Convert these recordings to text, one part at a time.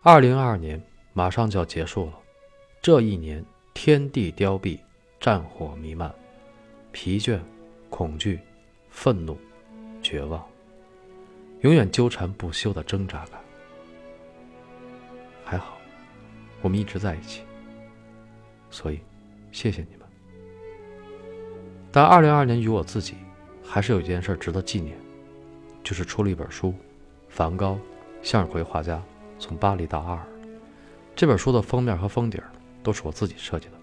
二零二二年马上就要结束了，这一年天地凋敝，战火弥漫，疲倦、恐惧、愤怒、绝望，永远纠缠不休的挣扎感。还好，我们一直在一起，所以谢谢你们。但二零二二年与我自己，还是有一件事值得纪念，就是出了一本书，《梵高，向日葵画家》。从巴黎到阿尔，这本书的封面和封底都是我自己设计的。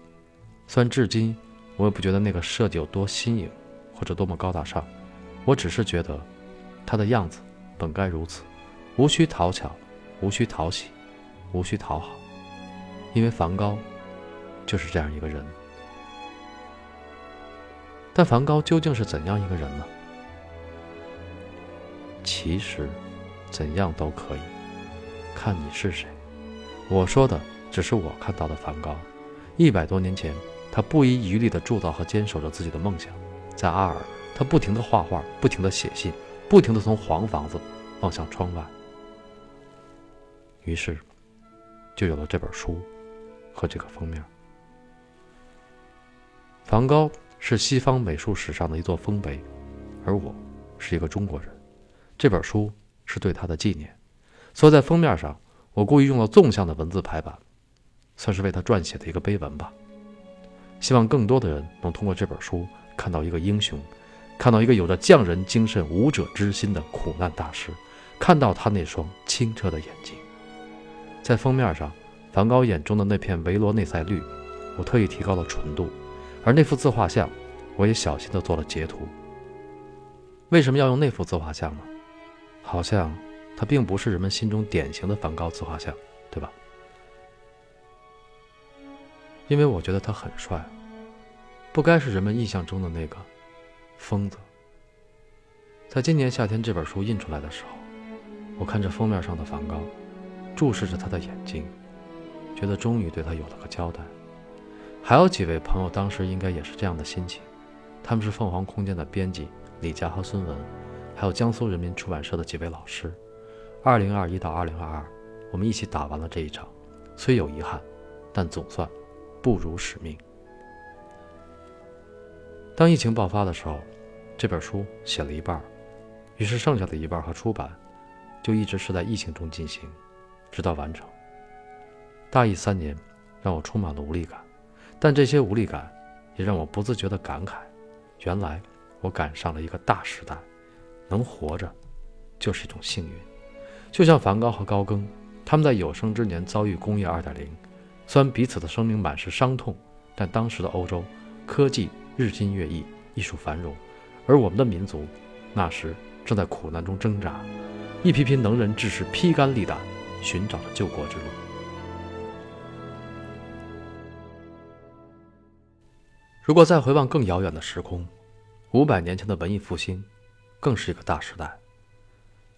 虽然至今我也不觉得那个设计有多新颖，或者多么高大上，我只是觉得它的样子本该如此，无需讨巧，无需讨喜，无需讨好，因为梵高就是这样一个人。但梵高究竟是怎样一个人呢？其实，怎样都可以。看你是谁，我说的只是我看到的梵高。一百多年前，他不遗余力地铸造和坚守着自己的梦想。在阿尔，他不停地画画，不停地写信，不停地从黄房子望向窗外。于是，就有了这本书和这个封面。梵高是西方美术史上的一座丰碑，而我是一个中国人。这本书是对他的纪念。所以在封面上，我故意用了纵向的文字排版，算是为他撰写的一个碑文吧。希望更多的人能通过这本书看到一个英雄，看到一个有着匠人精神、武者之心的苦难大师，看到他那双清澈的眼睛。在封面上，梵高眼中的那片维罗内塞绿，我特意提高了纯度，而那幅自画像，我也小心地做了截图。为什么要用那幅自画像呢？好像。他并不是人们心中典型的梵高自画像，对吧？因为我觉得他很帅，不该是人们印象中的那个疯子。在今年夏天这本书印出来的时候，我看着封面上的梵高，注视着他的眼睛，觉得终于对他有了个交代。还有几位朋友当时应该也是这样的心情，他们是凤凰空间的编辑李佳和孙文，还有江苏人民出版社的几位老师。二零二一到二零二二，我们一起打完了这一场，虽有遗憾，但总算不辱使命。当疫情爆发的时候，这本书写了一半，于是剩下的一半和出版，就一直是在疫情中进行，直到完成。大疫三年，让我充满了无力感，但这些无力感，也让我不自觉地感慨：原来我赶上了一个大时代，能活着，就是一种幸运。就像梵高和高更，他们在有生之年遭遇工业2.0，虽然彼此的生命满是伤痛，但当时的欧洲科技日新月异，艺术繁荣，而我们的民族那时正在苦难中挣扎，一批批能人志士披肝沥胆，寻找着救国之路。如果再回望更遥远的时空，五百年前的文艺复兴，更是一个大时代，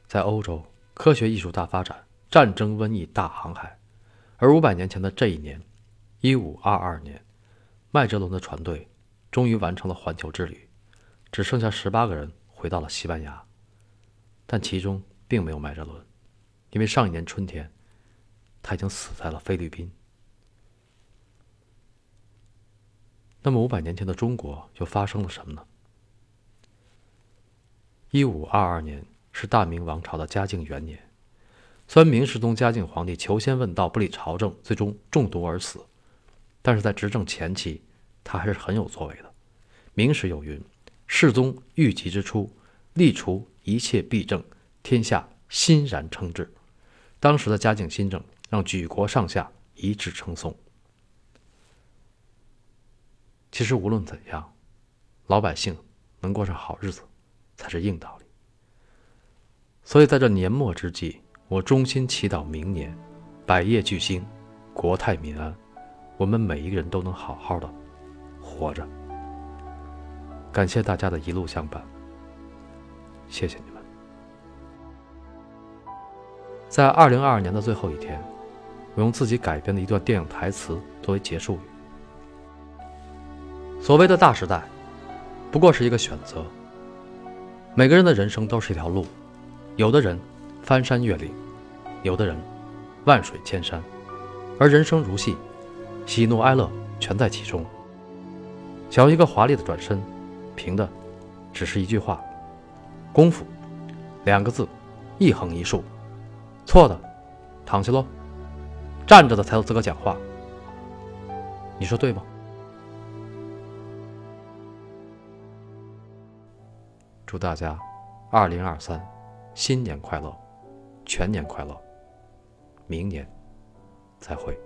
在欧洲。科学艺术大发展，战争瘟疫大航海，而五百年前的这一年，一五二二年，麦哲伦的船队终于完成了环球之旅，只剩下十八个人回到了西班牙，但其中并没有麦哲伦，因为上一年春天，他已经死在了菲律宾。那么五百年前的中国又发生了什么呢？一五二二年。是大明王朝的嘉靖元年，虽然明世宗嘉靖皇帝求仙问道，不理朝政，最终中毒而死，但是在执政前期，他还是很有作为的。明史有云：“世宗遇疾之初，力除一切弊政，天下欣然称制。”当时的嘉靖新政让举国上下一致称颂。其实无论怎样，老百姓能过上好日子，才是硬道理。所以，在这年末之际，我衷心祈祷明年百业聚兴，国泰民安，我们每一个人都能好好的活着。感谢大家的一路相伴，谢谢你们。在二零二二年的最后一天，我用自己改编的一段电影台词作为结束语：所谓的大时代，不过是一个选择。每个人的人生都是一条路。有的人翻山越岭，有的人万水千山，而人生如戏，喜怒哀乐全在其中。想要一个华丽的转身，凭的只是一句话：功夫，两个字，一横一竖。错的，躺下喽。站着的才有资格讲话。你说对吗？祝大家二零二三新年快乐，全年快乐！明年再会。